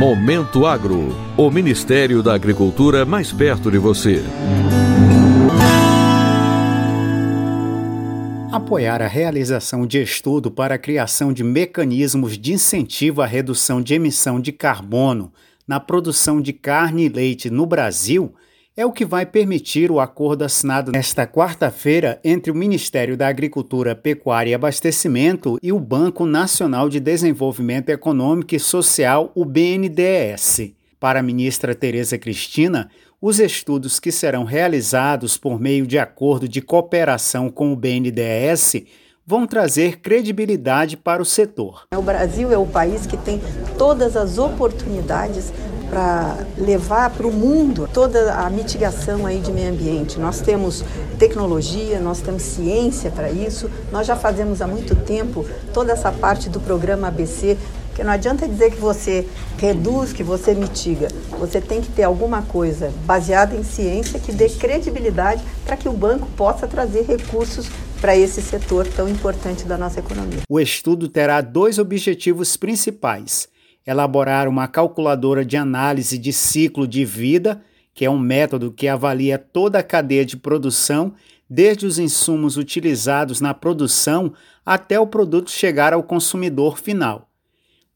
Momento Agro, o Ministério da Agricultura mais perto de você. Apoiar a realização de estudo para a criação de mecanismos de incentivo à redução de emissão de carbono na produção de carne e leite no Brasil é o que vai permitir o acordo assinado nesta quarta-feira entre o Ministério da Agricultura, Pecuária e Abastecimento e o Banco Nacional de Desenvolvimento Econômico e Social, o BNDES. Para a ministra Tereza Cristina, os estudos que serão realizados por meio de acordo de cooperação com o BNDES vão trazer credibilidade para o setor. O Brasil é o país que tem todas as oportunidades para levar para o mundo toda a mitigação aí de meio ambiente. Nós temos tecnologia, nós temos ciência para isso, nós já fazemos há muito tempo toda essa parte do programa ABC, porque não adianta dizer que você reduz, que você mitiga. Você tem que ter alguma coisa baseada em ciência que dê credibilidade para que o banco possa trazer recursos para esse setor tão importante da nossa economia. O estudo terá dois objetivos principais elaborar uma calculadora de análise de ciclo de vida, que é um método que avalia toda a cadeia de produção, desde os insumos utilizados na produção até o produto chegar ao consumidor final,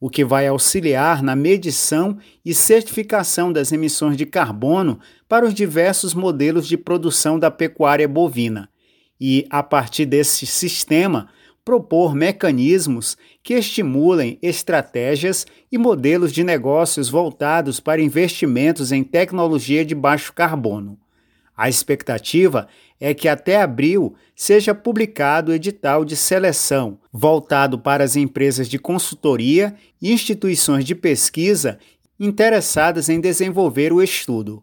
o que vai auxiliar na medição e certificação das emissões de carbono para os diversos modelos de produção da pecuária bovina. E, a partir desse sistema, propor mecanismos que estimulem estratégias e modelos de negócios voltados para investimentos em tecnologia de baixo carbono. A expectativa é que até abril seja publicado o edital de seleção voltado para as empresas de consultoria e instituições de pesquisa interessadas em desenvolver o estudo.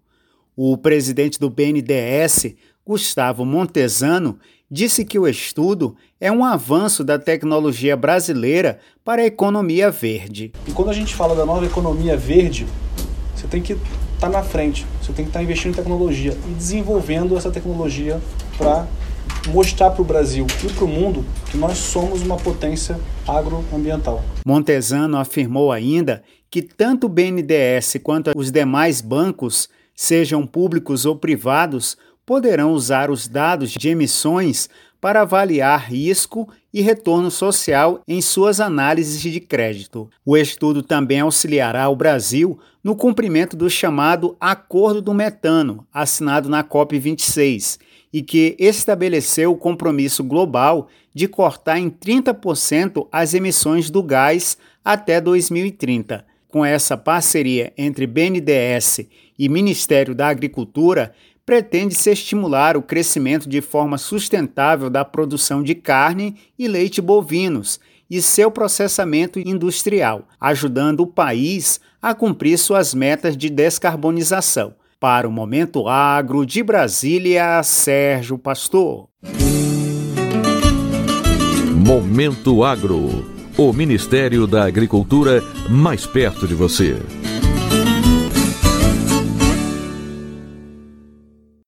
O presidente do BNDES, Gustavo Montesano, disse que o estudo é um avanço da tecnologia brasileira para a economia verde. E quando a gente fala da nova economia verde, você tem que estar tá na frente, você tem que estar tá investindo em tecnologia e desenvolvendo essa tecnologia para mostrar para o Brasil e para o mundo que nós somos uma potência agroambiental. Montesano afirmou ainda que tanto o BNDES quanto os demais bancos, sejam públicos ou privados, poderão usar os dados de emissões para avaliar risco e retorno social em suas análises de crédito. O estudo também auxiliará o Brasil no cumprimento do chamado Acordo do Metano, assinado na COP26, e que estabeleceu o compromisso global de cortar em 30% as emissões do gás até 2030. Com essa parceria entre BNDES e Ministério da Agricultura, pretende-se estimular o crescimento de forma sustentável da produção de carne e leite bovinos e seu processamento industrial, ajudando o país a cumprir suas metas de descarbonização. Para o Momento Agro de Brasília, Sérgio Pastor. Momento Agro. O Ministério da Agricultura mais perto de você.